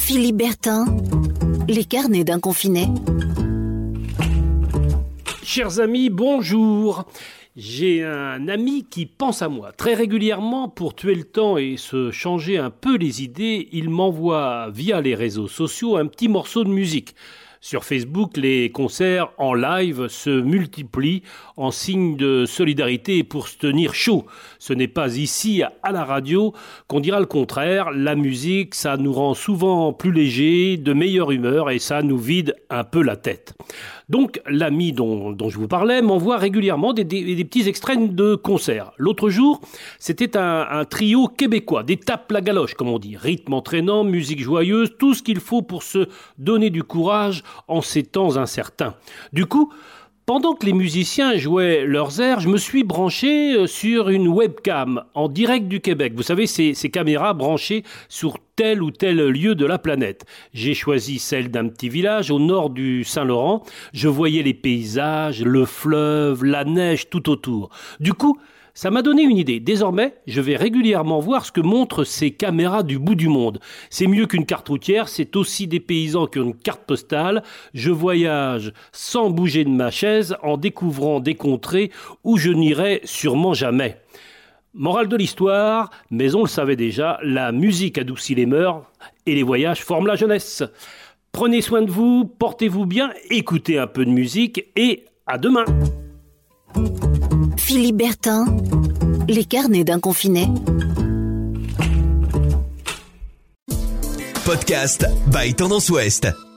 Philippe Bertin, les carnets d'un confiné. Chers amis, bonjour. J'ai un ami qui pense à moi. Très régulièrement, pour tuer le temps et se changer un peu les idées, il m'envoie via les réseaux sociaux un petit morceau de musique. Sur Facebook, les concerts en live se multiplient en signe de solidarité pour se tenir chaud. Ce n'est pas ici, à la radio, qu'on dira le contraire. La musique, ça nous rend souvent plus légers, de meilleure humeur et ça nous vide un peu la tête. Donc, l'ami dont, je vous parlais m'envoie régulièrement des, petits extraits de concerts. L'autre jour, c'était un, un, trio québécois, des tapes la galoche, comme on dit. Rythme entraînant, musique joyeuse, tout ce qu'il faut pour se donner du courage en ces temps incertains. Du coup, pendant que les musiciens jouaient leurs airs, je me suis branché euh, sur une webcam en direct du Québec. Vous savez, ces, ces caméras branchées sur tel ou tel lieu de la planète. J'ai choisi celle d'un petit village au nord du Saint-Laurent. Je voyais les paysages, le fleuve, la neige tout autour. Du coup, ça m'a donné une idée. Désormais, je vais régulièrement voir ce que montrent ces caméras du bout du monde. C'est mieux qu'une carte routière, c'est aussi des paysans qu'une carte postale. Je voyage sans bouger de ma chaise en découvrant des contrées où je n'irai sûrement jamais. Morale de l'histoire, mais on le savait déjà, la musique adoucit les mœurs et les voyages forment la jeunesse. Prenez soin de vous, portez-vous bien, écoutez un peu de musique et à demain. Philippe les carnets d'un confiné. Podcast by Tendance Ouest.